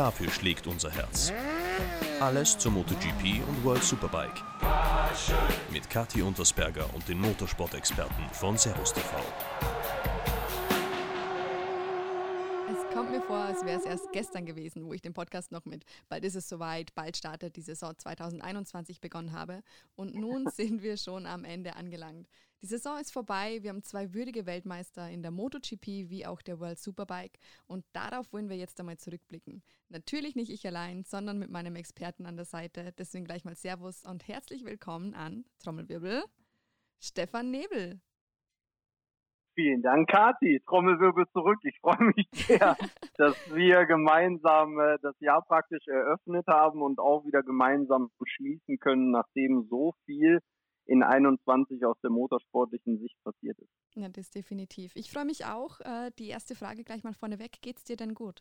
Dafür schlägt unser Herz. Alles zur MotoGP und World Superbike. Mit Kathi Untersberger und den Motorsport-Experten von Servus TV. Es kommt mir vor, als wäre es erst gestern gewesen, wo ich den Podcast noch mit Bald ist es soweit, bald startet die Saison 2021 begonnen habe. Und nun sind wir schon am Ende angelangt. Die Saison ist vorbei. Wir haben zwei würdige Weltmeister in der MotoGP wie auch der World Superbike. Und darauf wollen wir jetzt einmal zurückblicken. Natürlich nicht ich allein, sondern mit meinem Experten an der Seite. Deswegen gleich mal Servus und herzlich willkommen an Trommelwirbel, Stefan Nebel. Vielen Dank, Kathi. Trommelwirbel zurück. Ich freue mich sehr, dass wir gemeinsam äh, das Jahr praktisch eröffnet haben und auch wieder gemeinsam beschließen können, nachdem so viel in 21 aus der motorsportlichen Sicht passiert ist. Ja, das definitiv. Ich freue mich auch. Äh, die erste Frage gleich mal vorneweg. Geht es dir denn gut?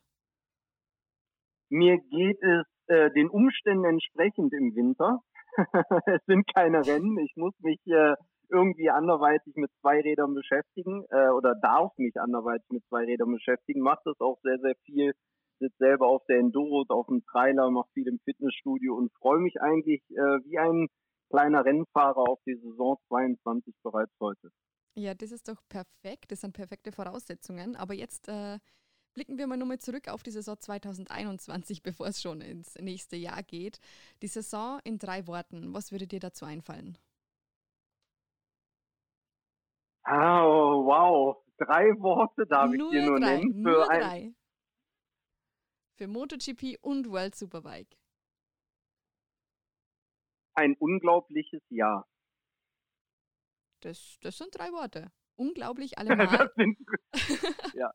Mir geht es äh, den Umständen entsprechend im Winter. es sind keine Rennen. Ich muss mich äh, irgendwie anderweitig mit zwei Rädern beschäftigen äh, oder darf mich anderweitig mit zwei Rädern beschäftigen. Macht das auch sehr, sehr viel. Sitze selber auf der Enduro, auf dem Trailer, mache viel im Fitnessstudio und freue mich eigentlich äh, wie ein kleiner Rennfahrer auf die Saison 22 bereits heute. Ja, das ist doch perfekt. Das sind perfekte Voraussetzungen. Aber jetzt äh, blicken wir mal nochmal zurück auf die Saison 2021, bevor es schon ins nächste Jahr geht. Die Saison in drei Worten. Was würde dir dazu einfallen? Oh, wow. Drei Worte darf nur ich dir nur drei, nennen. Für, nur drei. Für MotoGP und World Superbike ein unglaubliches Jahr. Das, das sind drei Worte. Unglaublich allemal. ja.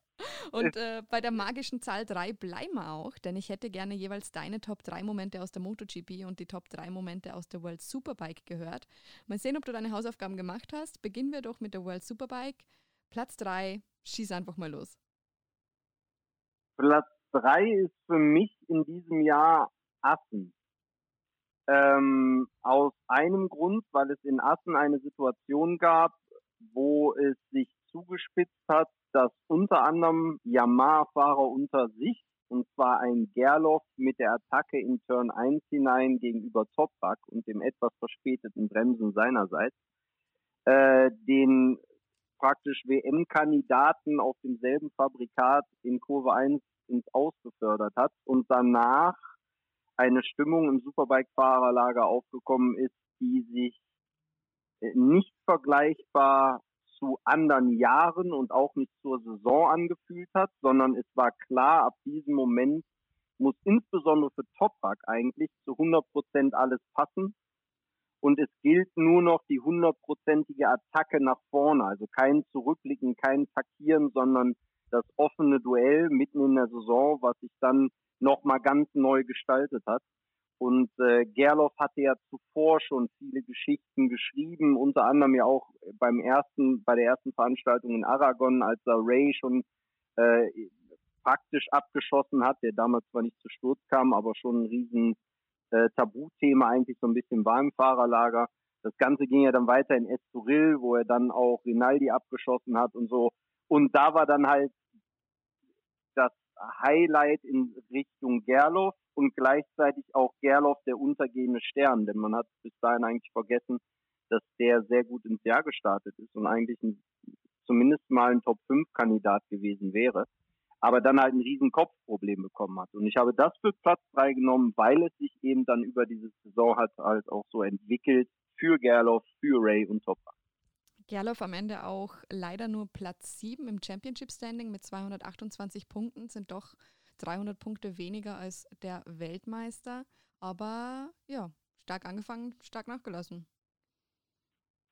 Und äh, bei der magischen Zahl 3 bleiben wir auch, denn ich hätte gerne jeweils deine Top 3 Momente aus der MotoGP und die Top 3 Momente aus der World Superbike gehört. Mal sehen, ob du deine Hausaufgaben gemacht hast. Beginnen wir doch mit der World Superbike. Platz 3, schieß einfach mal los. Platz 3 ist für mich in diesem Jahr Assen. Ähm, aus einem Grund, weil es in Assen eine Situation gab, wo es sich zugespitzt hat, dass unter anderem Yamaha-Fahrer unter sich, und zwar ein Gerloff mit der Attacke in Turn 1 hinein gegenüber Toprak und dem etwas verspäteten Bremsen seinerseits, äh, den praktisch WM-Kandidaten auf demselben Fabrikat in Kurve 1 ins Aus befördert hat und danach eine Stimmung im Superbike-Fahrerlager aufgekommen ist, die sich äh, nicht vergleichbar zu anderen Jahren und auch nicht zur Saison angefühlt hat, sondern es war klar, ab diesem Moment muss insbesondere für Toprak eigentlich zu 100 Prozent alles passen. Und es gilt nur noch die hundertprozentige Attacke nach vorne. Also kein Zurückblicken, kein Taktieren, sondern das offene Duell mitten in der Saison, was sich dann nochmal ganz neu gestaltet hat. Und äh, Gerloff hatte ja zuvor schon viele Geschichten geschrieben, unter anderem ja auch beim ersten, bei der ersten Veranstaltung in Aragon, als er Ray schon äh, praktisch abgeschossen hat, der damals zwar nicht zu Sturz kam, aber schon ein riesen äh, Tabuthema eigentlich so ein bisschen war im Fahrerlager. Das Ganze ging ja dann weiter in Estoril, wo er dann auch Rinaldi abgeschossen hat und so. Und da war dann halt das Highlight in Richtung Gerloff und gleichzeitig auch Gerloff der untergehende Stern, denn man hat bis dahin eigentlich vergessen, dass der sehr gut ins Jahr gestartet ist und eigentlich ein, zumindest mal ein Top-5-Kandidat gewesen wäre, aber dann halt ein riesen Kopfproblem bekommen hat. Und ich habe das für Platz 3 genommen, weil es sich eben dann über diese Saison hat halt auch so entwickelt für Gerloff, für Ray und Toprak. Gerloff am Ende auch leider nur Platz 7 im Championship Standing mit 228 Punkten, sind doch 300 Punkte weniger als der Weltmeister. Aber ja, stark angefangen, stark nachgelassen.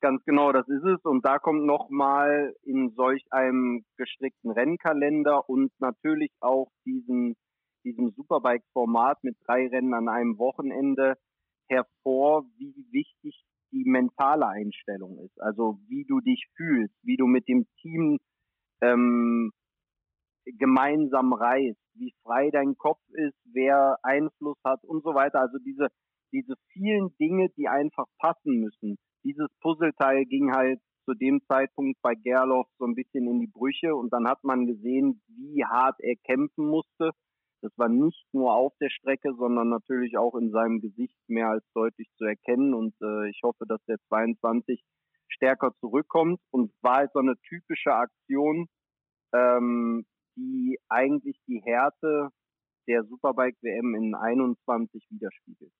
Ganz genau, das ist es. Und da kommt nochmal in solch einem gestrickten Rennkalender und natürlich auch diesen, diesem Superbike-Format mit drei Rennen an einem Wochenende hervor, wie wichtig die mentale Einstellung ist. Also wie du dich fühlst, wie du mit dem Team ähm, gemeinsam reist, wie frei dein Kopf ist, wer Einfluss hat und so weiter. Also diese, diese vielen Dinge, die einfach passen müssen. Dieses Puzzleteil ging halt zu dem Zeitpunkt bei Gerloff so ein bisschen in die Brüche und dann hat man gesehen, wie hart er kämpfen musste, Das war nicht nur auf der Strecke, sondern natürlich auch in seinem Gesicht mehr als deutlich zu erkennen. Und äh, ich hoffe, dass der 22 stärker zurückkommt und war halt so eine typische Aktion, ähm, die eigentlich die Härte der Superbike WM in 21 widerspiegelt.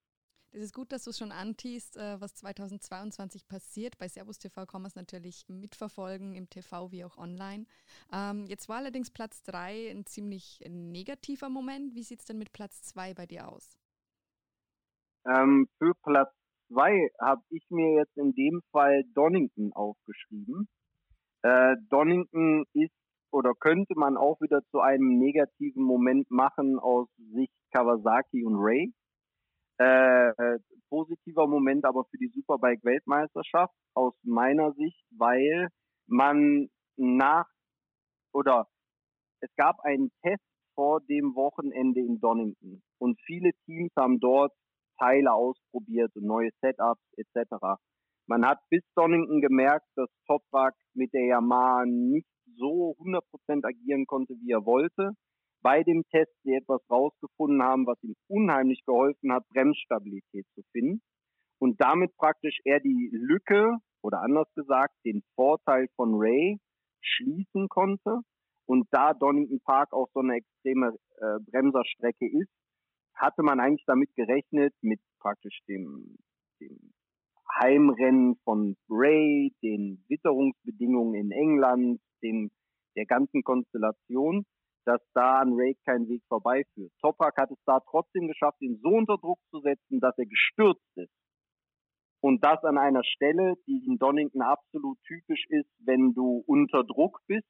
Es ist gut, dass du es schon antiest, äh, was 2022 passiert. Bei Servus TV kann man es natürlich mitverfolgen, im TV wie auch online. Ähm, jetzt war allerdings Platz 3 ein ziemlich negativer Moment. Wie sieht es denn mit Platz 2 bei dir aus? Ähm, für Platz 2 habe ich mir jetzt in dem Fall Donington aufgeschrieben. Äh, Donington ist oder könnte man auch wieder zu einem negativen Moment machen aus Sicht Kawasaki und Ray. Äh, positiver Moment aber für die Superbike-Weltmeisterschaft aus meiner Sicht, weil man nach oder es gab einen Test vor dem Wochenende in Donington und viele Teams haben dort Teile ausprobiert und neue Setups etc. Man hat bis Donington gemerkt, dass Toprak mit der Yamaha nicht so 100% agieren konnte, wie er wollte bei dem Test sie etwas rausgefunden haben, was ihm unheimlich geholfen hat, Bremsstabilität zu finden. Und damit praktisch er die Lücke oder anders gesagt den Vorteil von Ray schließen konnte. Und da Donington Park auch so eine extreme äh, Bremserstrecke ist, hatte man eigentlich damit gerechnet, mit praktisch dem, dem Heimrennen von Ray, den Witterungsbedingungen in England, dem, der ganzen Konstellation, dass da an Ray kein Weg vorbeiführt. Topak hat es da trotzdem geschafft, ihn so unter Druck zu setzen, dass er gestürzt ist. Und das an einer Stelle, die in Donington absolut typisch ist, wenn du unter Druck bist.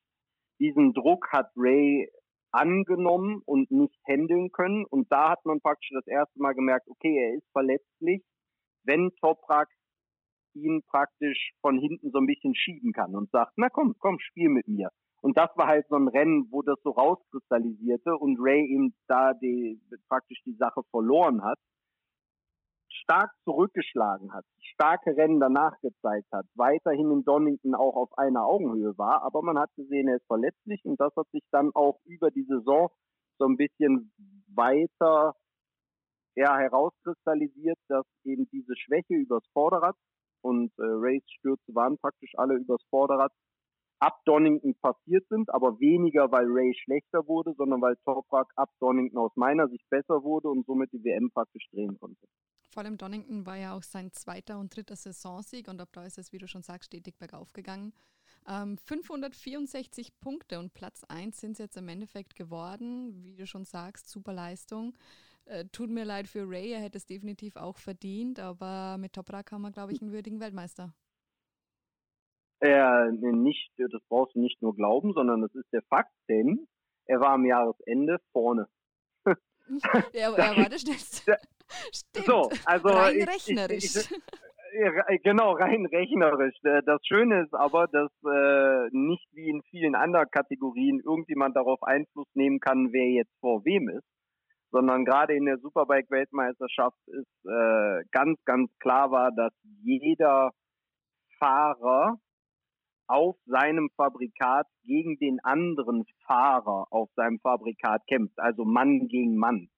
Diesen Druck hat Ray angenommen und nicht handeln können. Und da hat man praktisch das erste Mal gemerkt, okay, er ist verletzlich, wenn Toprak ihn praktisch von hinten so ein bisschen schieben kann und sagt, na komm, komm, spiel mit mir. Und das war halt so ein Rennen, wo das so rauskristallisierte und Ray eben da die, praktisch die Sache verloren hat, stark zurückgeschlagen hat, starke Rennen danach gezeigt hat, weiterhin in Donington auch auf einer Augenhöhe war, aber man hat gesehen, er ist verletzlich und das hat sich dann auch über die Saison so ein bisschen weiter ja, herauskristallisiert, dass eben diese Schwäche übers Vorderrad und äh, Rays Stürze waren praktisch alle übers Vorderrad ab Donington passiert sind, aber weniger, weil Ray schlechter wurde, sondern weil Toprak ab Donington aus meiner Sicht besser wurde und somit die WM praktisch drehen konnte. Vor allem Donington war ja auch sein zweiter und dritter Saisonsieg und ab da ist es, wie du schon sagst, stetig bergauf gegangen. Ähm, 564 Punkte und Platz 1 sind es jetzt im Endeffekt geworden. Wie du schon sagst, super Leistung. Äh, tut mir leid für Ray, er hätte es definitiv auch verdient, aber mit Toprak haben wir, glaube ich, einen würdigen Weltmeister. Er nicht, das brauchst du nicht nur glauben, sondern das ist der Fakt, denn er war am Jahresende vorne. ja, er war der Schnellste. Stimmt. So, also rein ich, rechnerisch. Ich, ich, genau, rein rechnerisch. Äh, das Schöne ist aber, dass äh, nicht wie in vielen anderen Kategorien irgendjemand darauf Einfluss nehmen kann, wer jetzt vor wem ist, sondern gerade in der Superbike-Weltmeisterschaft ist äh, ganz, ganz klar war, dass jeder Fahrer auf seinem Fabrikat gegen den anderen Fahrer auf seinem Fabrikat kämpft, also Mann gegen Mann.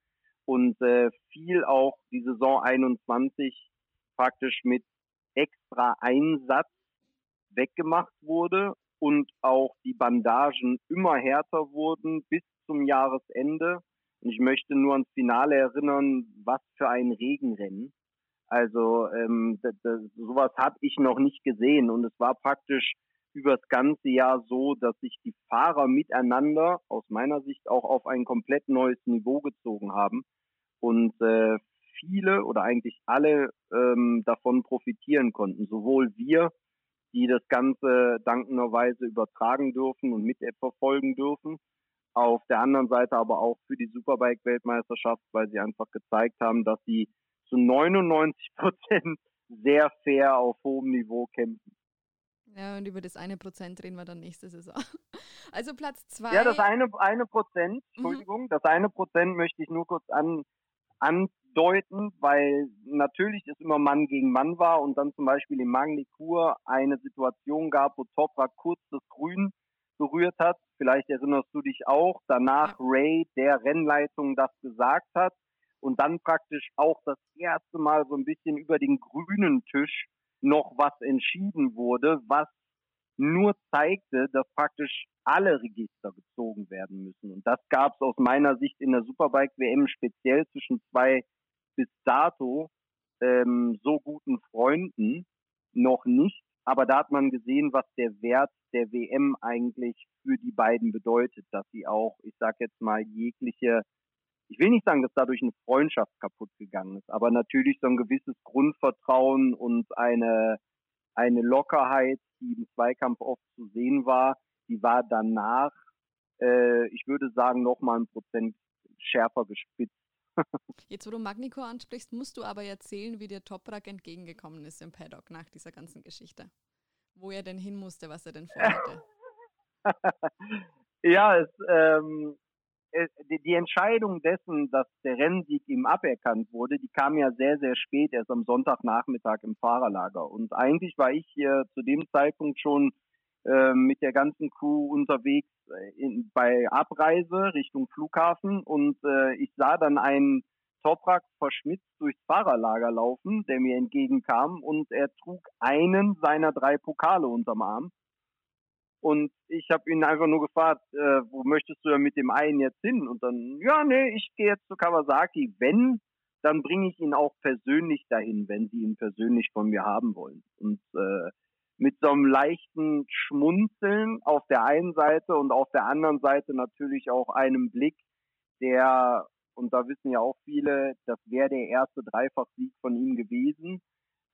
Und äh, viel auch die Saison 21 praktisch mit extra Einsatz weggemacht wurde und auch die Bandagen immer härter wurden bis zum Jahresende. Und ich möchte nur ans Finale erinnern, was für ein Regenrennen. Also ähm, das, das, sowas habe ich noch nicht gesehen und es war praktisch über das ganze Jahr so, dass sich die Fahrer miteinander aus meiner Sicht auch auf ein komplett neues Niveau gezogen haben und äh, viele oder eigentlich alle ähm, davon profitieren konnten. Sowohl wir, die das Ganze dankenderweise übertragen dürfen und mitverfolgen dürfen, auf der anderen Seite aber auch für die Superbike-Weltmeisterschaft, weil sie einfach gezeigt haben, dass sie zu 99 Prozent sehr fair auf hohem Niveau kämpfen. Ja, und über das eine Prozent reden wir dann nächste Saison. Also Platz zwei. Ja, das eine, eine Prozent, mhm. Entschuldigung, mhm. das eine Prozent möchte ich nur kurz an, andeuten, weil natürlich es immer Mann gegen Mann war und dann zum Beispiel im Magnikur eine Situation gab, wo Toprak kurz das Grün berührt hat vielleicht erinnerst du dich auch, danach ja. Ray der Rennleitung das gesagt hat und dann praktisch auch das erste Mal so ein bisschen über den grünen Tisch noch was entschieden wurde, was nur zeigte, dass praktisch alle Register gezogen werden müssen. Und das gab es aus meiner Sicht in der Superbike WM speziell zwischen zwei bis dato ähm, so guten Freunden noch nicht. Aber da hat man gesehen, was der Wert der WM eigentlich für die beiden bedeutet, dass sie auch, ich sag jetzt mal, jegliche, ich will nicht sagen, dass dadurch eine Freundschaft kaputt gegangen ist, aber natürlich so ein gewisses Grundvertrauen und eine, eine Lockerheit, die im Zweikampf oft zu sehen war, die war danach, äh, ich würde sagen, nochmal ein Prozent schärfer gespitzt. Jetzt, wo du Magnico ansprichst, musst du aber erzählen, wie dir Toprak entgegengekommen ist im Paddock nach dieser ganzen Geschichte. Wo er denn hin musste, was er denn vorhatte. ja, es, ähm, die Entscheidung dessen, dass der Rennsieg ihm aberkannt wurde, die kam ja sehr, sehr spät, erst am Sonntagnachmittag im Fahrerlager. Und eigentlich war ich hier zu dem Zeitpunkt schon äh, mit der ganzen Crew unterwegs äh, in, bei Abreise Richtung Flughafen und äh, ich sah dann einen Toprak verschmitzt durchs Fahrerlager laufen, der mir entgegenkam und er trug einen seiner drei Pokale unterm Arm. Und ich habe ihn einfach nur gefragt, äh, wo möchtest du denn mit dem einen jetzt hin? Und dann, ja, nee, ich gehe jetzt zu Kawasaki. Wenn, dann bringe ich ihn auch persönlich dahin, wenn sie ihn persönlich von mir haben wollen. Und äh, mit so einem leichten Schmunzeln auf der einen Seite und auf der anderen Seite natürlich auch einem Blick, der, und da wissen ja auch viele, das wäre der erste Dreifachsieg von ihm gewesen.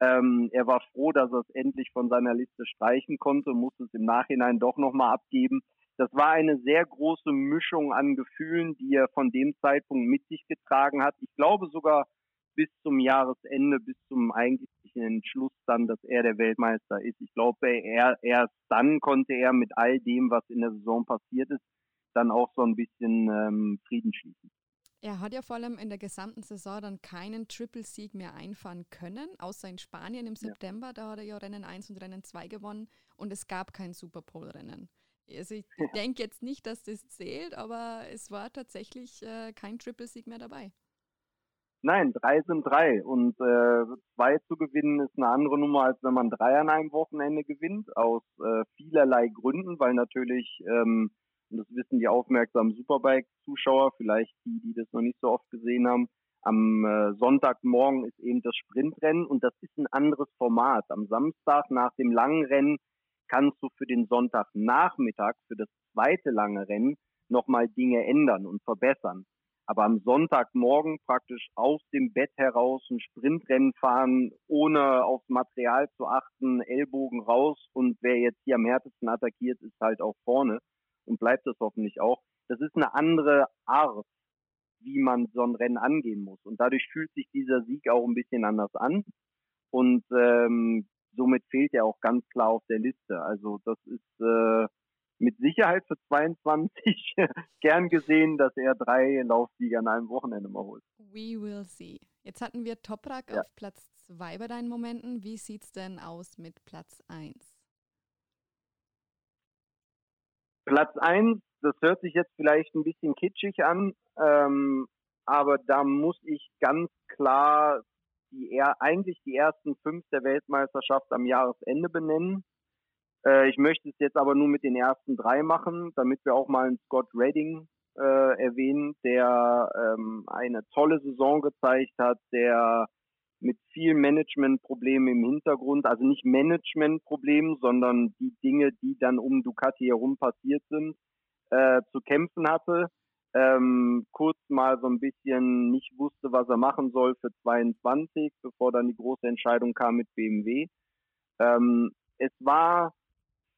Ähm, er war froh, dass er es endlich von seiner Liste streichen konnte, musste es im Nachhinein doch nochmal abgeben. Das war eine sehr große Mischung an Gefühlen, die er von dem Zeitpunkt mit sich getragen hat. Ich glaube sogar bis zum Jahresende, bis zum eigentlichen Entschluss dann, dass er der Weltmeister ist. Ich glaube, er, erst dann konnte er mit all dem, was in der Saison passiert ist, dann auch so ein bisschen ähm, Frieden schließen. Er hat ja vor allem in der gesamten Saison dann keinen Triple-Sieg mehr einfahren können, außer in Spanien im September. Ja. Da hat er ja Rennen 1 und Rennen 2 gewonnen und es gab kein Superpole-Rennen. Also ich ja. denke jetzt nicht, dass das zählt, aber es war tatsächlich äh, kein Triple-Sieg mehr dabei. Nein, drei sind drei. Und äh, zwei zu gewinnen ist eine andere Nummer, als wenn man drei an einem Wochenende gewinnt, aus äh, vielerlei Gründen, weil natürlich, ähm, und das wissen die aufmerksamen Superbike-Zuschauer, vielleicht die, die das noch nicht so oft gesehen haben, am äh, Sonntagmorgen ist eben das Sprintrennen und das ist ein anderes Format. Am Samstag nach dem langen Rennen kannst du für den Sonntagnachmittag, für das zweite lange Rennen, nochmal Dinge ändern und verbessern. Aber am Sonntagmorgen praktisch aus dem Bett heraus ein Sprintrennen fahren, ohne aufs Material zu achten, Ellbogen raus und wer jetzt hier am härtesten attackiert, ist halt auch vorne und bleibt es hoffentlich auch. Das ist eine andere Art, wie man so ein Rennen angehen muss. Und dadurch fühlt sich dieser Sieg auch ein bisschen anders an. Und ähm, somit fehlt er auch ganz klar auf der Liste. Also das ist äh, mit Sicherheit für 22 gern gesehen, dass er drei Laufsieger an einem Wochenende mal holt. We will see. Jetzt hatten wir Toprak ja. auf Platz 2 bei deinen Momenten. Wie sieht es denn aus mit Platz 1? Platz 1, das hört sich jetzt vielleicht ein bisschen kitschig an, ähm, aber da muss ich ganz klar die eigentlich die ersten fünf der Weltmeisterschaft am Jahresende benennen. Äh, ich möchte es jetzt aber nur mit den ersten drei machen, damit wir auch mal einen Scott Redding äh, erwähnen, der ähm, eine tolle Saison gezeigt hat, der mit vielen Managementproblemen im Hintergrund, also nicht Managementproblemen, sondern die Dinge, die dann um Ducati herum passiert sind, äh, zu kämpfen hatte. Ähm, kurz mal so ein bisschen nicht wusste, was er machen soll für 22, bevor dann die große Entscheidung kam mit BMW. Ähm, es war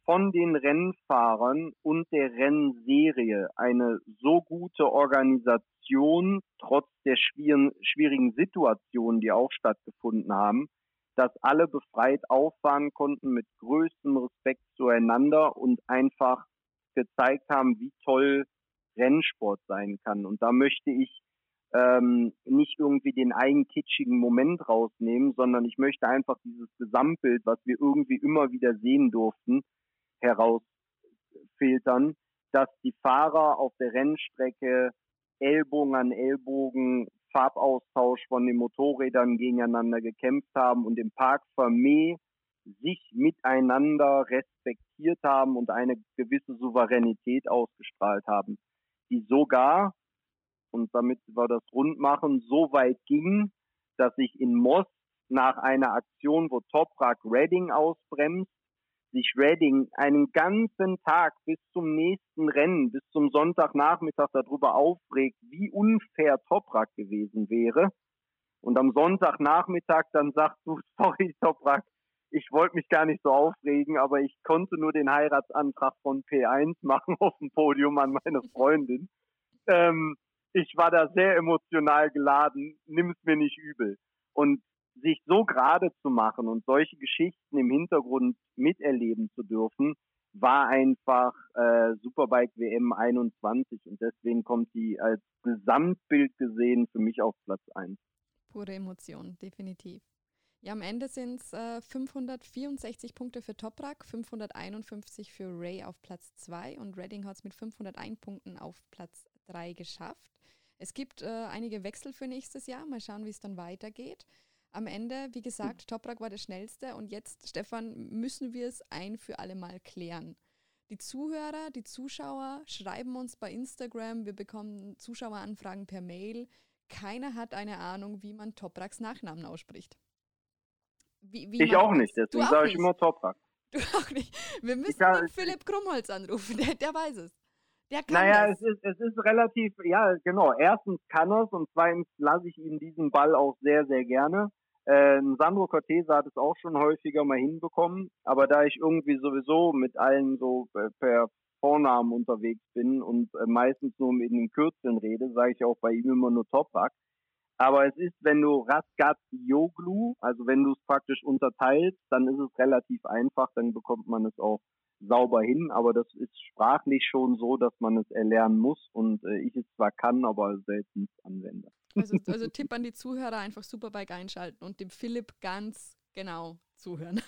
von den Rennfahrern und der Rennserie eine so gute Organisation, trotz der schwierigen, schwierigen Situationen, die auch stattgefunden haben, dass alle befreit auffahren konnten mit größtem Respekt zueinander und einfach gezeigt haben, wie toll Rennsport sein kann. Und da möchte ich ähm, nicht irgendwie den einen kitschigen Moment rausnehmen, sondern ich möchte einfach dieses Gesamtbild, was wir irgendwie immer wieder sehen durften, herausfiltern, dass die Fahrer auf der Rennstrecke Ellbogen an Ellbogen, Farbaustausch von den Motorrädern gegeneinander gekämpft haben und im Park Vermee sich miteinander respektiert haben und eine gewisse Souveränität ausgestrahlt haben, die sogar, und damit wir das rund machen, so weit ging, dass sich in Moss nach einer Aktion, wo Toprak Redding ausbremst, sich Redding einen ganzen Tag bis zum nächsten Rennen, bis zum Sonntagnachmittag darüber aufregt, wie unfair Toprak gewesen wäre. Und am Sonntagnachmittag dann sagt du, sorry Toprak, ich wollte mich gar nicht so aufregen, aber ich konnte nur den Heiratsantrag von P1 machen auf dem Podium an meine Freundin. Ähm, ich war da sehr emotional geladen, nimm es mir nicht übel. Und sich so gerade zu machen und solche Geschichten im Hintergrund miterleben zu dürfen, war einfach äh, Superbike WM 21 und deswegen kommt die als Gesamtbild gesehen für mich auf Platz 1. Pure Emotion, definitiv. Ja, am Ende sind es äh, 564 Punkte für Toprak, 551 für Ray auf Platz 2 und Redding hat es mit 501 Punkten auf Platz 3 geschafft. Es gibt äh, einige Wechsel für nächstes Jahr. Mal schauen, wie es dann weitergeht. Am Ende, wie gesagt, Toprak war der schnellste und jetzt, Stefan, müssen wir es ein für alle Mal klären. Die Zuhörer, die Zuschauer schreiben uns bei Instagram, wir bekommen Zuschaueranfragen per Mail. Keiner hat eine Ahnung, wie man Topraks Nachnamen ausspricht. Wie, wie ich auch nicht, deswegen sage ich immer Toprak. Du auch nicht. Wir müssen kann, Philipp Krummholz anrufen, der, der weiß es. Der kann naja, das. Es, ist, es ist relativ, ja, genau. Erstens kann er es und zweitens lasse ich ihm diesen Ball auch sehr, sehr gerne. Äh, Sandro Cortese hat es auch schon häufiger mal hinbekommen, aber da ich irgendwie sowieso mit allen so äh, per Vornamen unterwegs bin und äh, meistens nur mit den Kürzeln rede, sage ich auch bei ihm immer nur Toprak. Aber es ist, wenn du Raskat Yoglu, also wenn du es praktisch unterteilst, dann ist es relativ einfach, dann bekommt man es auch sauber hin, aber das ist sprachlich schon so, dass man es erlernen muss und äh, ich es zwar kann, aber selten anwende. Also, also Tipp an die Zuhörer, einfach Superbike einschalten und dem Philipp ganz genau zuhören.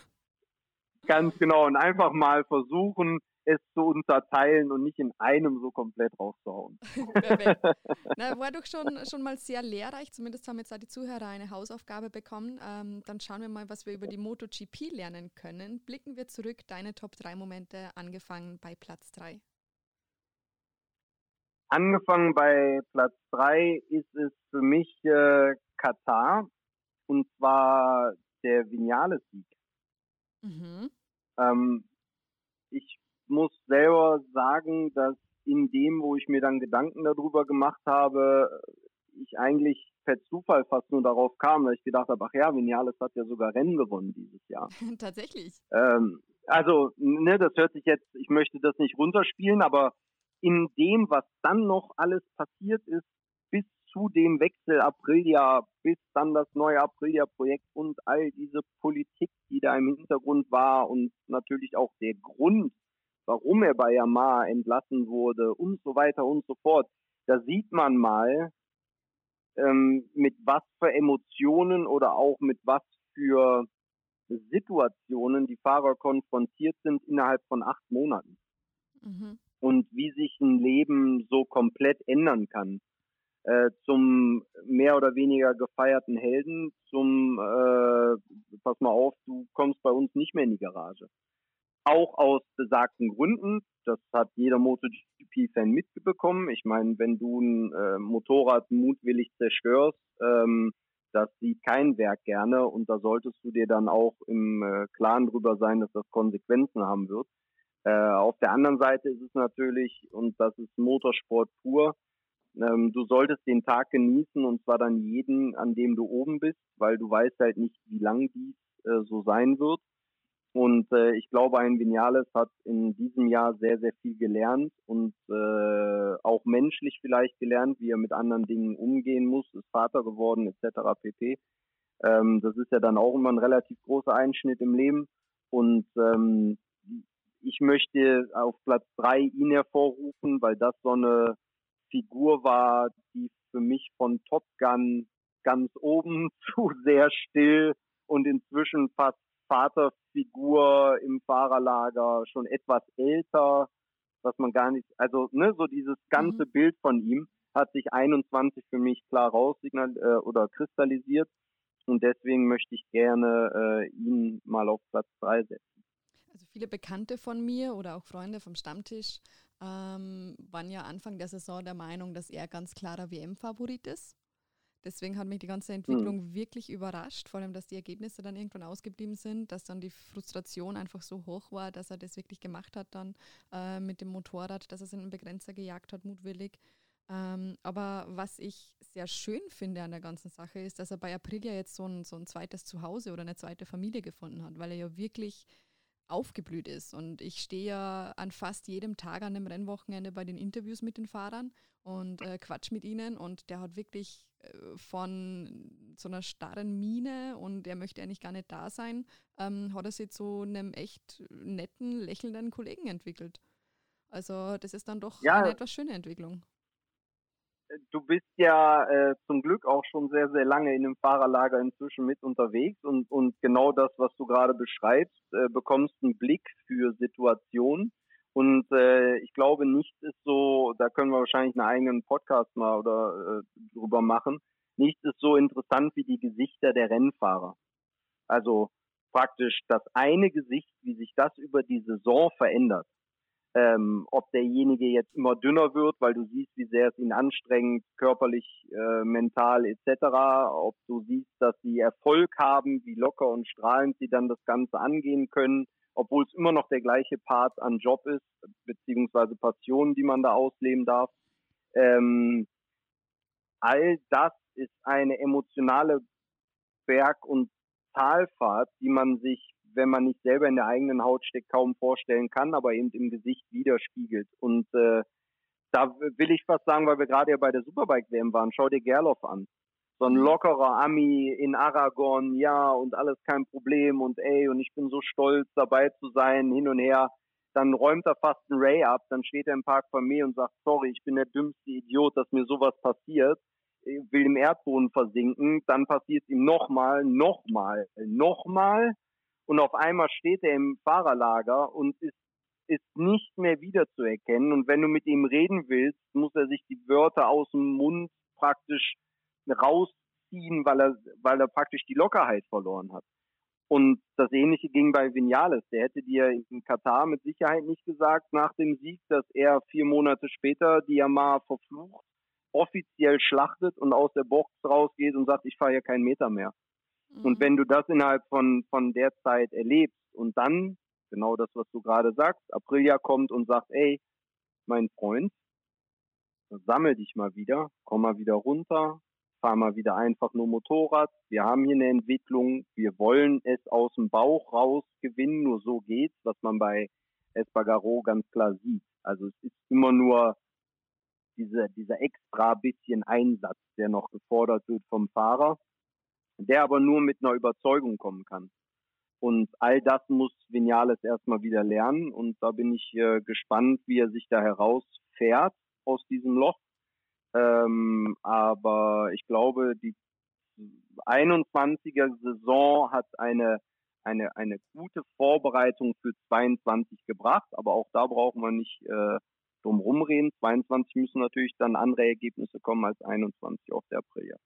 Ganz genau und einfach mal versuchen, es zu unterteilen und nicht in einem so komplett rauszuhauen. Na, war doch schon, schon mal sehr lehrreich. Zumindest haben jetzt auch die Zuhörer eine Hausaufgabe bekommen. Ähm, dann schauen wir mal, was wir über die MotoGP lernen können. Blicken wir zurück, deine Top 3 Momente, angefangen bei Platz 3. Angefangen bei Platz 3 ist es für mich äh, Katar und zwar der Vinales-Sieg. Mhm. Ähm, ich muss selber sagen, dass in dem, wo ich mir dann Gedanken darüber gemacht habe, ich eigentlich per Zufall fast nur darauf kam, weil ich gedacht habe, ach ja, Vinales hat ja sogar Rennen gewonnen dieses Jahr. Tatsächlich. Ähm, also, ne, das hört sich jetzt, ich möchte das nicht runterspielen, aber in dem, was dann noch alles passiert ist, bis zu dem Wechsel Aprilia, bis dann das neue Aprilia-Projekt und all diese Politik, die da im Hintergrund war und natürlich auch der Grund, warum er bei Yamaha entlassen wurde und so weiter und so fort. Da sieht man mal, ähm, mit was für Emotionen oder auch mit was für Situationen die Fahrer konfrontiert sind innerhalb von acht Monaten. Mhm. Und wie sich ein Leben so komplett ändern kann. Äh, zum mehr oder weniger gefeierten Helden, zum, äh, pass mal auf, du kommst bei uns nicht mehr in die Garage auch aus besagten Gründen. Das hat jeder MotoGP-Fan mitbekommen. Ich meine, wenn du ein äh, Motorrad mutwillig zerstörst, ähm, das sieht kein Werk gerne und da solltest du dir dann auch im äh, Klaren drüber sein, dass das Konsequenzen haben wird. Äh, auf der anderen Seite ist es natürlich, und das ist Motorsport pur, ähm, du solltest den Tag genießen und zwar dann jeden, an dem du oben bist, weil du weißt halt nicht, wie lang dies äh, so sein wird. Und äh, ich glaube, ein Vinales hat in diesem Jahr sehr, sehr viel gelernt und äh, auch menschlich vielleicht gelernt, wie er mit anderen Dingen umgehen muss, ist Vater geworden etc. pp. Ähm, das ist ja dann auch immer ein relativ großer Einschnitt im Leben. Und ähm, ich möchte auf Platz drei ihn hervorrufen, weil das so eine Figur war, die für mich von Top Gun ganz oben zu sehr still und inzwischen fast Vaterfigur im Fahrerlager, schon etwas älter was man gar nicht, also ne, so dieses ganze Mhm. Bild von ihm hat sich 21 für mich klar raussignal äh, oder kristallisiert und deswegen möchte ich gerne äh, ihn mal auf Platz 3 setzen. Also viele Bekannte von mir oder auch Freunde vom Stammtisch ähm, waren ja Anfang der Saison der Meinung, dass er ganz klarer WM-Favorit ist. Deswegen hat mich die ganze Entwicklung wirklich überrascht, vor allem, dass die Ergebnisse dann irgendwann ausgeblieben sind, dass dann die Frustration einfach so hoch war, dass er das wirklich gemacht hat dann äh, mit dem Motorrad, dass er seinen Begrenzer gejagt hat, mutwillig. Ähm, aber was ich sehr schön finde an der ganzen Sache ist, dass er bei Aprilia jetzt so ein, so ein zweites Zuhause oder eine zweite Familie gefunden hat, weil er ja wirklich aufgeblüht ist. Und ich stehe ja an fast jedem Tag an dem Rennwochenende bei den Interviews mit den Fahrern und äh, quatsch mit ihnen. Und der hat wirklich äh, von so einer starren Mine und er möchte eigentlich gar nicht da sein, ähm, hat er sich zu einem echt netten, lächelnden Kollegen entwickelt. Also das ist dann doch Ja. eine etwas schöne Entwicklung. Du bist ja äh, zum Glück auch schon sehr, sehr lange in dem Fahrerlager inzwischen mit unterwegs und, und genau das, was du gerade beschreibst, äh, bekommst einen Blick für Situationen. Und äh, ich glaube, nichts ist so, da können wir wahrscheinlich einen eigenen Podcast mal oder äh, drüber machen, nichts ist so interessant wie die Gesichter der Rennfahrer. Also praktisch das eine Gesicht, wie sich das über die Saison verändert ähm, ob derjenige jetzt immer dünner wird, weil du siehst, wie sehr es ihn anstrengt, körperlich, äh, mental etc., ob du siehst, dass sie Erfolg haben, wie locker und strahlend sie dann das Ganze angehen können, obwohl es immer noch der gleiche Part an Job ist, beziehungsweise Passion, die man da ausleben darf. Ähm, all das ist eine emotionale Berg- und Talfahrt, die man sich wenn man nicht selber in der eigenen Haut steckt, kaum vorstellen kann, aber eben im Gesicht widerspiegelt. Und äh, da will ich fast sagen, weil wir gerade ja bei der Superbike-WM waren, schau dir Gerloff an. So ein lockerer Ami in Aragon, ja, und alles kein Problem und ey, und ich bin so stolz dabei zu sein, hin und her. Dann räumt er fast einen Ray ab, dann steht er im Park vor mir und sagt, sorry, ich bin der dümmste Idiot, dass mir sowas passiert will im Erdboden versinken, dann passiert es ihm nochmal, nochmal, nochmal und auf einmal steht er im Fahrerlager und ist, ist nicht mehr wiederzuerkennen. Und wenn du mit ihm reden willst, muss er sich die Wörter aus dem Mund praktisch rausziehen, weil er, weil er praktisch die Lockerheit verloren hat. Und das Ähnliche ging bei Vinales. Der hätte dir in Katar mit Sicherheit nicht gesagt nach dem Sieg, dass er vier Monate später die Yamaha verflucht, offiziell schlachtet und aus der Box rausgeht und sagt, ich fahre hier keinen Meter mehr. Mhm. Und wenn du das innerhalb von, von der Zeit erlebst und dann, genau das, was du gerade sagst, Aprilia kommt und sagt, ey, mein Freund, sammel dich mal wieder, komm mal wieder runter, fahr mal wieder einfach nur Motorrad. Wir haben hier eine Entwicklung, wir wollen es aus dem Bauch raus gewinnen, nur so geht's, was man bei Espargaro ganz klar sieht. Also es ist immer nur diese, dieser extra bisschen Einsatz, der noch gefordert wird vom Fahrer der aber nur mit einer Überzeugung kommen kann. Und all das muss Vinales erstmal wieder lernen und da bin ich äh, gespannt, wie er sich da herausfährt aus diesem Loch. Ähm, aber ich glaube, die 21er Saison hat eine, eine, eine gute Vorbereitung für 22 gebracht, aber auch da brauchen wir nicht äh, drum rumreden. 22 müssen natürlich dann andere Ergebnisse kommen als 21 auf der Aprilia.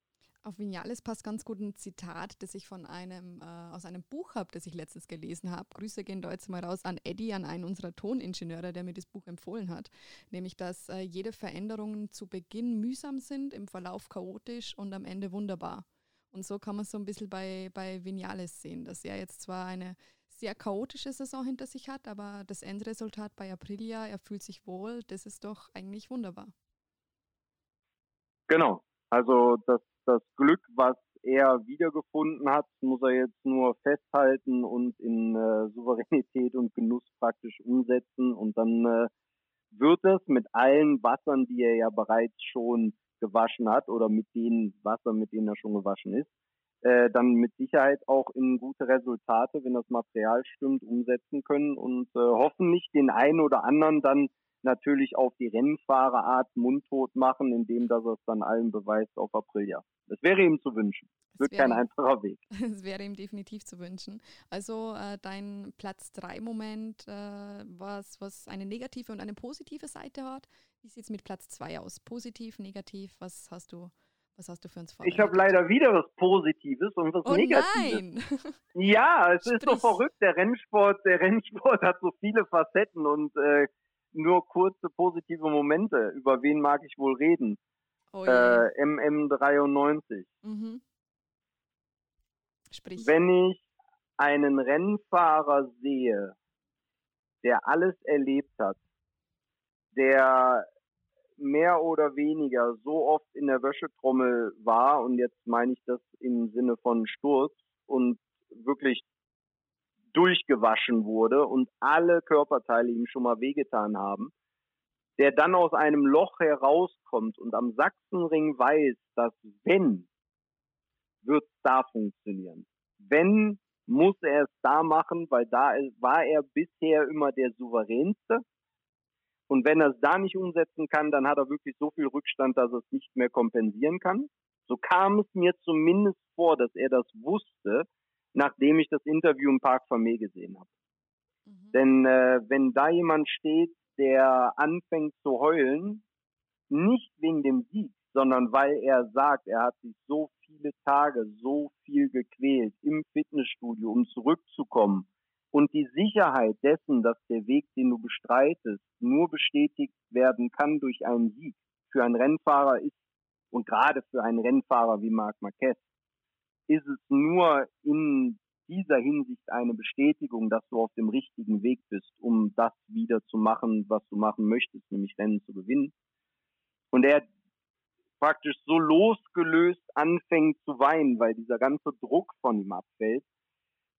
Auf Vinales passt ganz gut ein Zitat, das ich von einem äh, aus einem Buch habe, das ich letztens gelesen habe. Grüße gehen da jetzt mal raus an Eddie, an einen unserer Toningenieure, der mir das Buch empfohlen hat. Nämlich, dass äh, jede Veränderungen zu Beginn mühsam sind, im Verlauf chaotisch und am Ende wunderbar. Und so kann man es so ein bisschen bei, bei Vinales sehen, dass er jetzt zwar eine sehr chaotische Saison hinter sich hat, aber das Endresultat bei Aprilia, er fühlt sich wohl, das ist doch eigentlich wunderbar. Genau. Also das, das Glück, was er wiedergefunden hat, muss er jetzt nur festhalten und in äh, Souveränität und Genuss praktisch umsetzen. Und dann äh, wird es mit allen Wassern, die er ja bereits schon gewaschen hat oder mit den Wassern, mit denen er schon gewaschen ist, äh, dann mit Sicherheit auch in gute Resultate, wenn das Material stimmt, umsetzen können und äh, hoffentlich den einen oder anderen dann natürlich auf die Rennfahrerart mundtot machen, indem dass er es dann allen beweist auf Aprilia. Das wäre ihm zu wünschen. Es wird kein einfacher Weg. Es wäre ihm definitiv zu wünschen. Also äh, dein Platz 3 Moment, äh, was, was eine negative und eine positive Seite hat. Wie sieht es mit Platz 2 aus? Positiv, negativ? Was hast du, was hast du für uns vorbereitet? Ich habe leider wieder was Positives und was oh Negatives. Nein. Ja, es Sprich. ist so verrückt. Der Rennsport, der Rennsport hat so viele Facetten und äh, nur kurze positive Momente. Über wen mag ich wohl reden? Oh äh, MM93. Mhm. Wenn ich einen Rennfahrer sehe, der alles erlebt hat, der mehr oder weniger so oft in der Wäschetrommel war, und jetzt meine ich das im Sinne von Sturz und wirklich durchgewaschen wurde und alle Körperteile ihm schon mal wehgetan haben, der dann aus einem Loch herauskommt und am Sachsenring weiß, dass wenn, wird es da funktionieren. Wenn, muss er es da machen, weil da war er bisher immer der souveränste. Und wenn er es da nicht umsetzen kann, dann hat er wirklich so viel Rückstand, dass er es nicht mehr kompensieren kann. So kam es mir zumindest vor, dass er das wusste, nachdem ich das Interview im Park Vermee gesehen habe. Mhm. Denn äh, wenn da jemand steht, der anfängt zu heulen, nicht wegen dem Sieg, sondern weil er sagt, er hat sich so viele Tage, so viel gequält im Fitnessstudio, um zurückzukommen. Und die Sicherheit dessen, dass der Weg, den du bestreitest, nur bestätigt werden kann durch einen Sieg, für einen Rennfahrer ist, und gerade für einen Rennfahrer wie Marc Marquez, ist es nur in dieser Hinsicht eine Bestätigung, dass du auf dem richtigen Weg bist, um das wieder zu machen, was du machen möchtest, nämlich Rennen zu gewinnen. Und er praktisch so losgelöst anfängt zu weinen, weil dieser ganze Druck von ihm abfällt,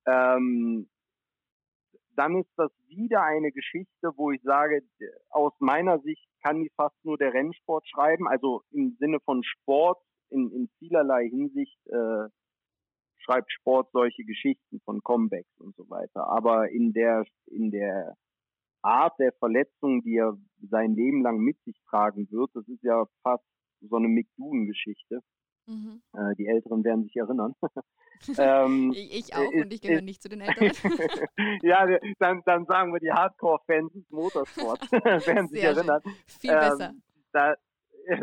ähm, dann ist das wieder eine Geschichte, wo ich sage, aus meiner Sicht kann die fast nur der Rennsport schreiben, also im Sinne von Sport in, in vielerlei Hinsicht äh, schreibt Sport solche Geschichten von Comebacks und so weiter. Aber in der, in der Art der Verletzung, die er sein Leben lang mit sich tragen wird, das ist ja fast so eine Mick Doohan-Geschichte. Mhm. Äh, die Älteren werden sich erinnern. ähm, ich auch ist, und ich gehöre ist, nicht zu den Älteren. ja, dann, dann sagen wir die Hardcore-Fans des Motorsports werden sich Sehr erinnern. Schön. Viel ähm, besser. Da,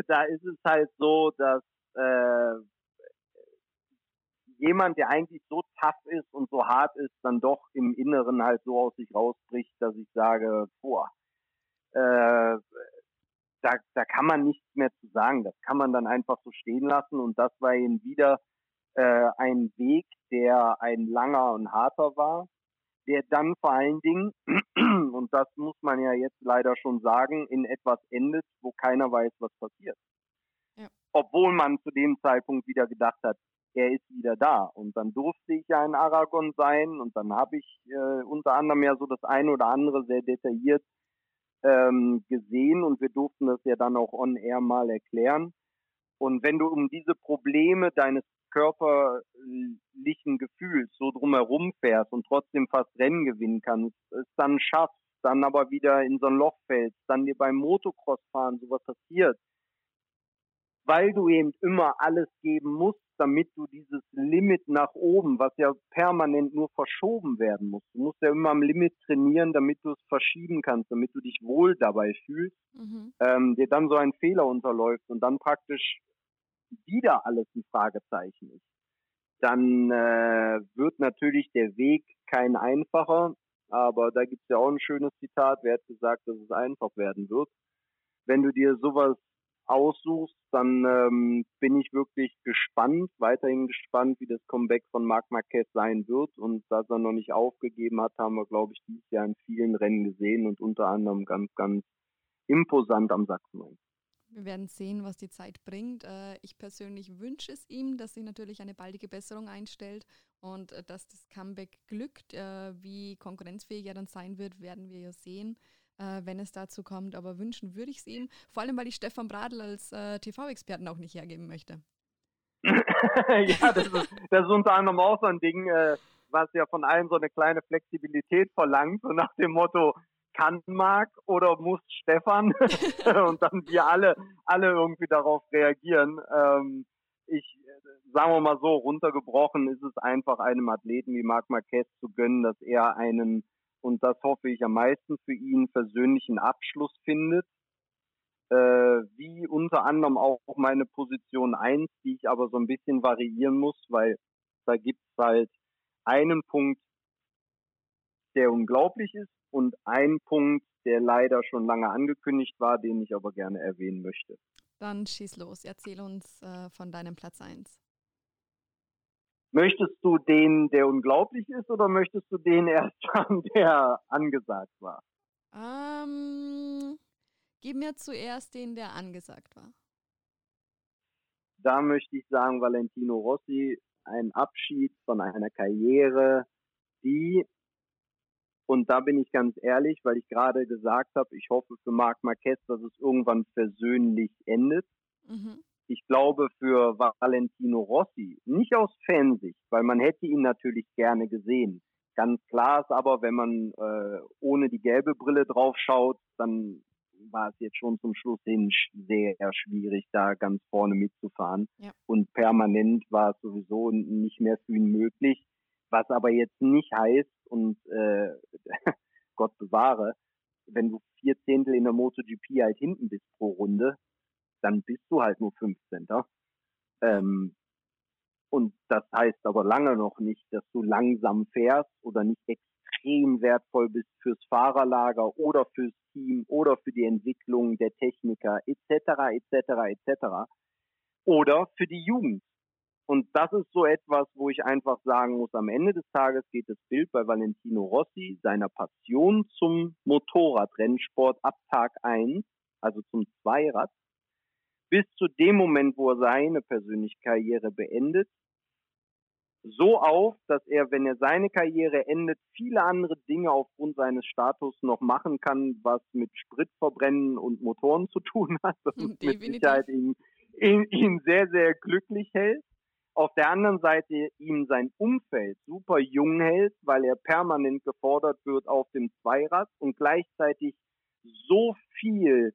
da ist es halt so, dass äh, jemand, der eigentlich so tough ist und so hart ist, dann doch im Inneren halt so aus sich rausbricht, dass ich sage, boah, äh, da, da kann man nichts mehr zu sagen. Das kann man dann einfach so stehen lassen. Und das war eben wieder äh, ein Weg, der ein langer und harter war, der dann vor allen Dingen, und das muss man ja jetzt leider schon sagen, in etwas endet, wo keiner weiß, was passiert. Ja. Obwohl man zu dem Zeitpunkt wieder gedacht hat, er ist wieder da. Und dann durfte ich ja in Aragon sein und dann habe ich äh, unter anderem ja so das eine oder andere sehr detailliert ähm, gesehen und wir durften das ja dann auch on air mal erklären. Und wenn du um diese Probleme deines körperlichen Gefühls so drumherum fährst und trotzdem fast Rennen gewinnen kannst, es dann schaffst, dann aber wieder in so ein Loch fällst, dann dir beim Motocross-Fahren sowas passiert, weil du eben immer alles geben musst, damit du dieses Limit nach oben, was ja permanent nur verschoben werden muss. Du musst ja immer am Limit trainieren, damit du es verschieben kannst, damit du dich wohl dabei fühlst, mhm. ähm, dir dann so ein Fehler unterläuft und dann praktisch wieder alles ein Fragezeichen ist. Dann äh, wird natürlich der Weg kein einfacher, aber da gibt es ja auch ein schönes Zitat, wer hat gesagt, dass es einfach werden wird. Wenn du dir sowas aussuchst, dann ähm, bin ich wirklich gespannt, weiterhin gespannt, wie das Comeback von Marc Marquez sein wird. Und da er noch nicht aufgegeben hat, haben wir, glaube ich, dieses Jahr in vielen Rennen gesehen und unter anderem ganz, ganz imposant am Sachsenring. Wir werden sehen, was die Zeit bringt. Äh, ich persönlich wünsche es ihm, dass sich natürlich eine baldige Besserung einstellt und äh, dass das Comeback glückt. Äh, wie konkurrenzfähig er dann sein wird, werden wir ja sehen äh, wenn es dazu kommt. Aber wünschen würde ich es ihm, vor allem weil ich Stefan Bradl als äh, TV-Experten auch nicht hergeben möchte. ja, das ist, das ist unter anderem auch so ein Ding, äh, was ja von allen so eine kleine Flexibilität verlangt, so nach dem Motto, kann Marc oder muss Stefan und dann wir alle, alle irgendwie darauf reagieren. Ähm, ich, sagen wir mal so, runtergebrochen ist es einfach einem Athleten wie Marc Marquez zu gönnen, dass er einen, und das hoffe ich am meisten für ihn, persönlichen Abschluss findet. Äh, wie unter anderem auch meine Position eins, die ich aber so ein bisschen variieren muss, weil da gibt's halt einen Punkt, der unglaublich ist und einen Punkt, der leider schon lange angekündigt war, den ich aber gerne erwähnen möchte. Dann schieß los, erzähl uns äh, von deinem Platz 1. Möchtest du den, der unglaublich ist, oder möchtest du den erst haben, der angesagt war? Ähm, gib mir zuerst den, der angesagt war. Da möchte ich sagen, Valentino Rossi, ein Abschied von einer Karriere, die und da bin ich ganz ehrlich, weil ich gerade gesagt habe, ich hoffe für Marc Marquez, dass es irgendwann versöhnlich endet. Mhm. Ich glaube für Valentino Rossi, nicht aus Fansicht, weil man hätte ihn natürlich gerne gesehen. Ganz klar ist aber, wenn man äh, ohne die gelbe Brille drauf schaut, dann war es jetzt schon zum Schluss hin sehr schwierig, da ganz vorne mitzufahren. Ja. Und permanent war es sowieso nicht mehr für ihn möglich. Was aber jetzt nicht heißt, und äh, Gott bewahre, wenn du vier Zehntel in der MotoGP halt hinten bist pro Runde, dann bist du halt nur 15. Ähm, und das heißt aber lange noch nicht, dass du langsam fährst oder nicht extrem wertvoll bist fürs Fahrerlager oder fürs Team oder für die Entwicklung der Techniker etc. etc. etc. oder für die Jugend. Und das ist so etwas, wo ich einfach sagen muss, am Ende des Tages geht das Bild bei Valentino Rossi, seiner Passion zum Motorradrennsport ab Tag 1, also zum Zweirad, bis zu dem Moment, wo er seine persönliche Karriere beendet, so auf, dass er, wenn er seine Karriere endet, viele andere Dinge aufgrund seines Status noch machen kann, was mit Spritverbrennen und Motoren zu tun hat, das mit Sicherheit ihn, ihn, ihn sehr, sehr glücklich hält. Auf der anderen Seite ihm sein Umfeld super jung hält, weil er permanent gefordert wird auf dem Zweirad und gleichzeitig so viel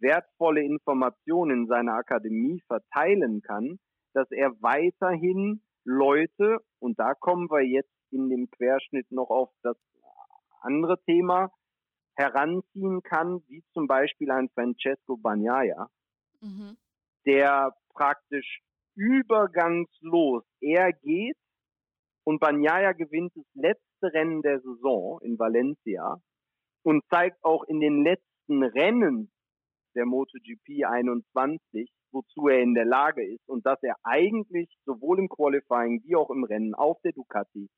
wertvolle Informationen in seiner Akademie verteilen kann, dass er weiterhin Leute, und da kommen wir jetzt in dem Querschnitt noch auf das andere Thema, heranziehen kann, wie zum Beispiel ein Francesco Bagnaia, mhm. der praktisch übergangslos. Er geht und Banyaya gewinnt das letzte Rennen der Saison in Valencia und zeigt auch in den letzten Rennen der MotoGP 21, wozu er in der Lage ist und dass er eigentlich sowohl im Qualifying wie auch im Rennen auf der Ducati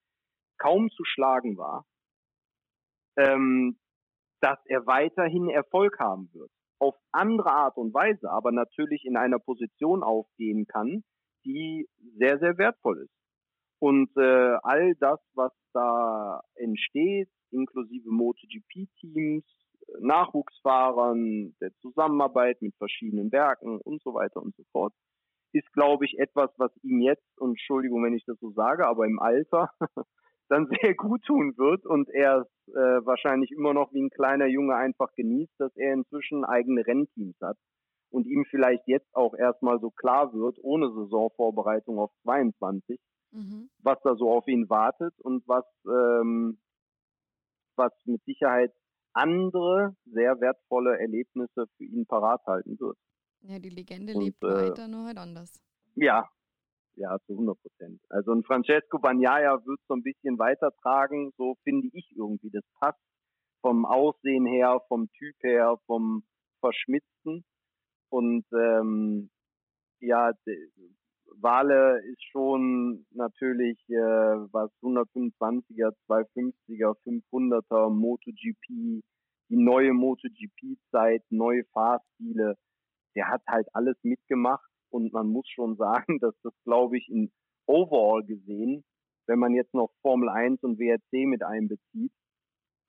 kaum zu schlagen war, ähm, dass er weiterhin Erfolg haben wird auf andere Art und Weise, aber natürlich in einer Position aufgehen kann, die sehr, sehr wertvoll ist. Und äh, all das, was da entsteht, inklusive MotoGP-Teams, Nachwuchsfahrern, der Zusammenarbeit mit verschiedenen Werken und so weiter und so fort, ist, glaube ich, etwas, was ihm jetzt, und Entschuldigung, wenn ich das so sage, aber im Alter dann sehr gut tun wird und er es äh, wahrscheinlich immer noch wie ein kleiner Junge einfach genießt, dass er inzwischen eigene Rennteams hat und ihm vielleicht jetzt auch erstmal so klar wird, ohne Saisonvorbereitung auf 22, mhm. was da so auf ihn wartet und was, ähm, was mit Sicherheit andere sehr wertvolle Erlebnisse für ihn parat halten wird. Ja, die Legende und, lebt äh, weiter, nur halt anders. Ja, ja, zu 100 Prozent. Also ein Francesco Bagnaia wird so ein bisschen weitertragen, so finde ich irgendwie. Das passt vom Aussehen her, vom Typ her, vom Verschmitzten. Und ähm, ja, Wale ist schon natürlich äh, was 125er, 250er, 500er MotoGP, die neue MotoGP-Zeit, neue Fahrstile. Der hat halt alles mitgemacht und man muss schon sagen, dass das, glaube ich, in Overall gesehen, wenn man jetzt noch Formel 1 und WRC mit einbezieht,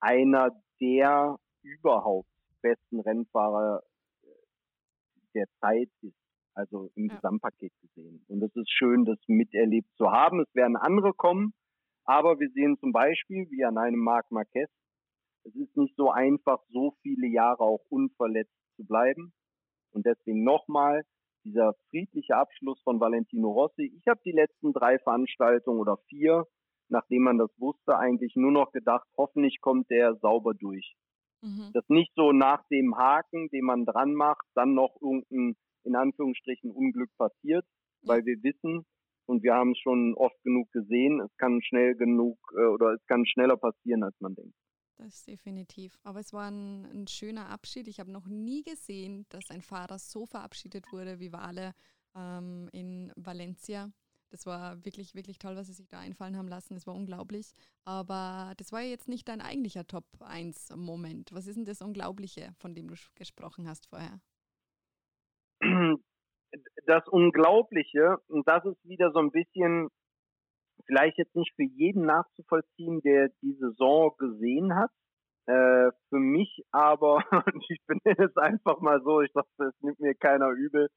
einer der überhaupt besten Rennfahrer äh, der Zeit ist, also im ja. Gesamtpaket gesehen. Und es ist schön, das miterlebt zu haben. Es werden andere kommen, aber wir sehen zum Beispiel, wie an einem Marc Marquez, Es ist nicht so einfach, so viele Jahre auch unverletzt zu bleiben. Und deswegen nochmal dieser friedliche Abschluss von Valentino Rossi. Ich habe die letzten drei Veranstaltungen oder vier, nachdem man das wusste, eigentlich nur noch gedacht, hoffentlich kommt der sauber durch. Mhm. Das nicht so nach dem Haken, den man dran macht, dann noch irgendein, in Anführungsstrichen, Unglück passiert, weil wir wissen, und wir haben es schon oft genug gesehen, es kann schnell genug äh, oder es kann schneller passieren, als man denkt. Das ist definitiv. Aber es war ein, ein schöner Abschied. Ich habe noch nie gesehen, dass ein Fahrer so verabschiedet wurde wie Wale ähm, in Valencia. Das war wirklich, wirklich toll, was sie sich da einfallen haben lassen. Das war unglaublich. Aber das war jetzt nicht dein eigentlicher Top-1-Moment. Was ist denn das Unglaubliche, von dem du gesprochen hast vorher? Das Unglaubliche, und das ist wieder so ein bisschen vielleicht jetzt nicht für jeden nachzuvollziehen, der die Saison gesehen hat. Äh, für mich aber, ich benenne es einfach mal so, ich dachte, es nimmt mir keiner übel,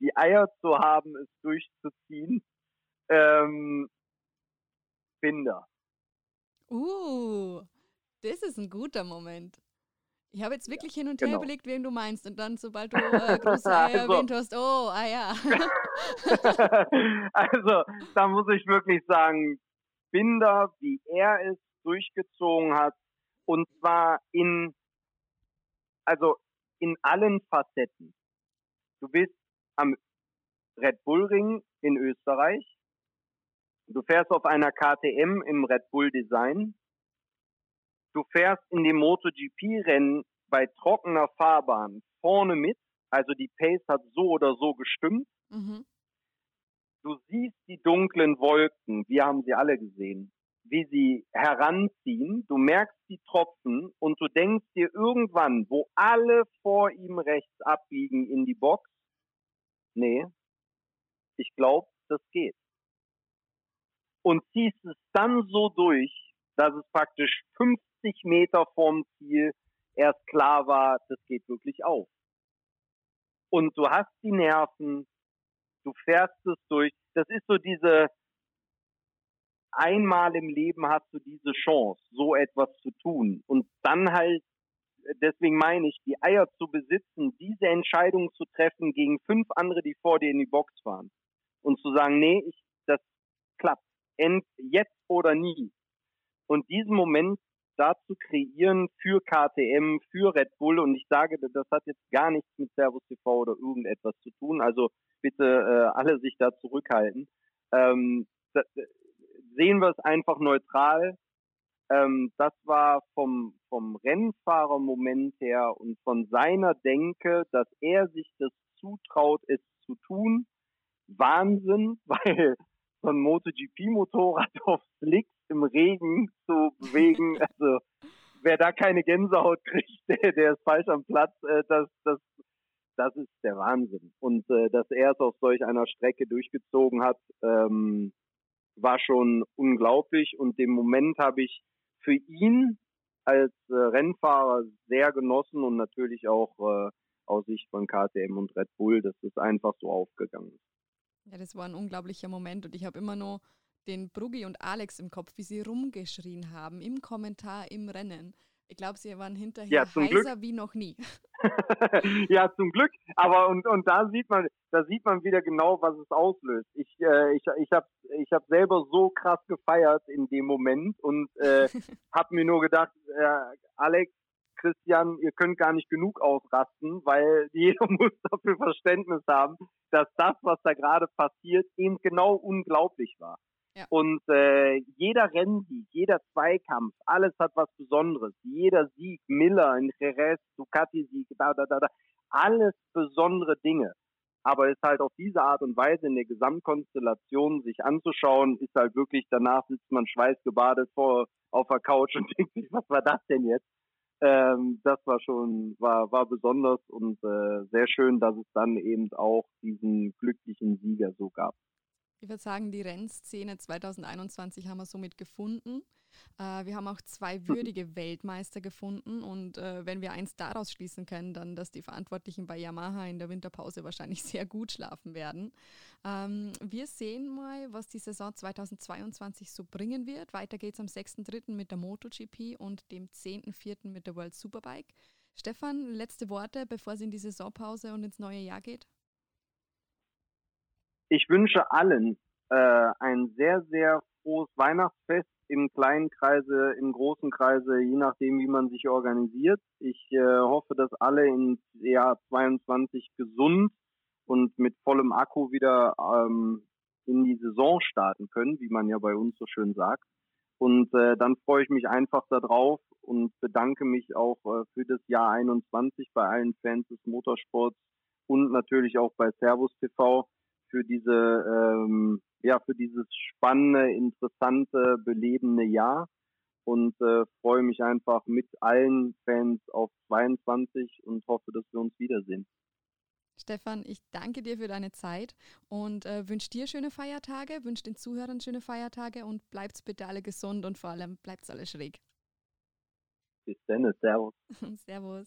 die Eier zu haben, es durchzuziehen. Ähm, Binder. Uh, das ist ein guter Moment. Ich habe jetzt wirklich hin und her genau. überlegt, wen du meinst. Und dann, sobald du äh, große Eier also, erwähnt hast, oh, ah ja. also, da muss ich wirklich sagen, Binder, wie er es durchgezogen hat, und zwar in, also in allen Facetten. Du bist am Red Bull Ring in Österreich. Du fährst auf einer KTM im Red Bull Design du fährst in dem MotoGP-Rennen bei trockener Fahrbahn vorne mit, also die Pace hat so oder so gestimmt. Mhm. Du siehst die dunklen Wolken, wir haben sie alle gesehen, wie sie heranziehen, du merkst die Tropfen und du denkst dir irgendwann, wo alle vor ihm rechts abbiegen in die Box, nee, ich glaube, das geht. Und ziehst es dann so durch, dass es praktisch 50 50 Meter vom Ziel erst klar war, das geht wirklich auf. Und du hast die Nerven, du fährst es durch. Das ist so diese, einmal im Leben hast du diese Chance, so etwas zu tun. Und dann halt, deswegen meine ich, die Eier zu besitzen, diese Entscheidung zu treffen gegen fünf andere, die vor dir in die Box fahren. Und zu sagen, nee, ich, das klappt. End, jetzt oder nie. Und diesen Moment da zu kreieren für KTM, für Red Bull. Und ich sage, das hat jetzt gar nichts mit Servus TV oder irgendetwas zu tun. Also bitte äh, alle sich da zurückhalten. Ähm, das, sehen wir es einfach neutral. Ähm, das war vom, vom Rennfahrermoment her und von seiner Denke, dass er sich das zutraut, es zu tun. Wahnsinn, weil so ein MotoGP-Motorrad auf Slicks im Regen zu bewegen. Also wer da keine Gänsehaut kriegt, der, der ist falsch am Platz. Äh, das, das, das ist der Wahnsinn. Und äh, dass er es auf solch einer Strecke durchgezogen hat, ähm, war schon unglaublich. Und den Moment habe ich für ihn als äh, Rennfahrer sehr genossen und natürlich auch äh, aus Sicht von KTM und Red Bull, dass es einfach so aufgegangen ist. Ja, das war ein unglaublicher Moment und ich habe immer nur den Bruggi und Alex im Kopf, wie sie rumgeschrien haben im Kommentar im Rennen. Ich glaube, sie waren hinterher ja, heiser Glück. wie noch nie. ja, zum Glück. Aber und, und da sieht man, da sieht man wieder genau, was es auslöst. Ich, äh, ich, ich habe ich hab selber so krass gefeiert in dem Moment und äh, habe mir nur gedacht, äh, Alex, Christian, ihr könnt gar nicht genug ausrasten, weil jeder muss dafür Verständnis haben, dass das, was da gerade passiert, eben genau unglaublich war. Ja. Und äh, jeder Rennsieg, jeder Zweikampf, alles hat was Besonderes. Jeder Sieg, Miller, in Jerez, Ducati-Sieg, da, da, da, da, alles besondere Dinge. Aber es halt auf diese Art und Weise in der Gesamtkonstellation sich anzuschauen, ist halt wirklich, danach sitzt man schweißgebadet vor, auf der Couch und denkt sich, was war das denn jetzt? Ähm, das war schon, war, war besonders und äh, sehr schön, dass es dann eben auch diesen glücklichen Sieger so gab. Ich würde sagen, die Rennszene 2021 haben wir somit gefunden. Äh, wir haben auch zwei mhm. würdige Weltmeister gefunden und äh, wenn wir eins daraus schließen können, dann, dass die Verantwortlichen bei Yamaha in der Winterpause wahrscheinlich sehr gut schlafen werden. Ähm, wir sehen mal, was die Saison 2022 so bringen wird. Weiter geht es am 6.3. mit der MotoGP und dem 10.4. mit der World Superbike. Stefan, letzte Worte, bevor es in die Saisonpause und ins neue Jahr geht? Ich wünsche allen äh, ein sehr, sehr frohes Weihnachtsfest im kleinen Kreise, im großen Kreise, je nachdem, wie man sich organisiert. Ich äh, hoffe, dass alle im Jahr 22 gesund und mit vollem Akku wieder ähm, in die Saison starten können, wie man ja bei uns so schön sagt. Und äh, dann freue ich mich einfach darauf und bedanke mich auch äh, für das Jahr 21 bei allen Fans des Motorsports und natürlich auch bei Servus TV für diese ähm, ja für dieses spannende, interessante, belebende Jahr und äh, freue mich einfach mit allen Fans auf 22 und hoffe, dass wir uns wiedersehen. Stefan, ich danke dir für deine Zeit und äh, wünsche dir schöne Feiertage, wünsche den Zuhörern schöne Feiertage und bleibt bitte alle gesund und vor allem bleibt alle schräg. Bis dann, Servus. servus.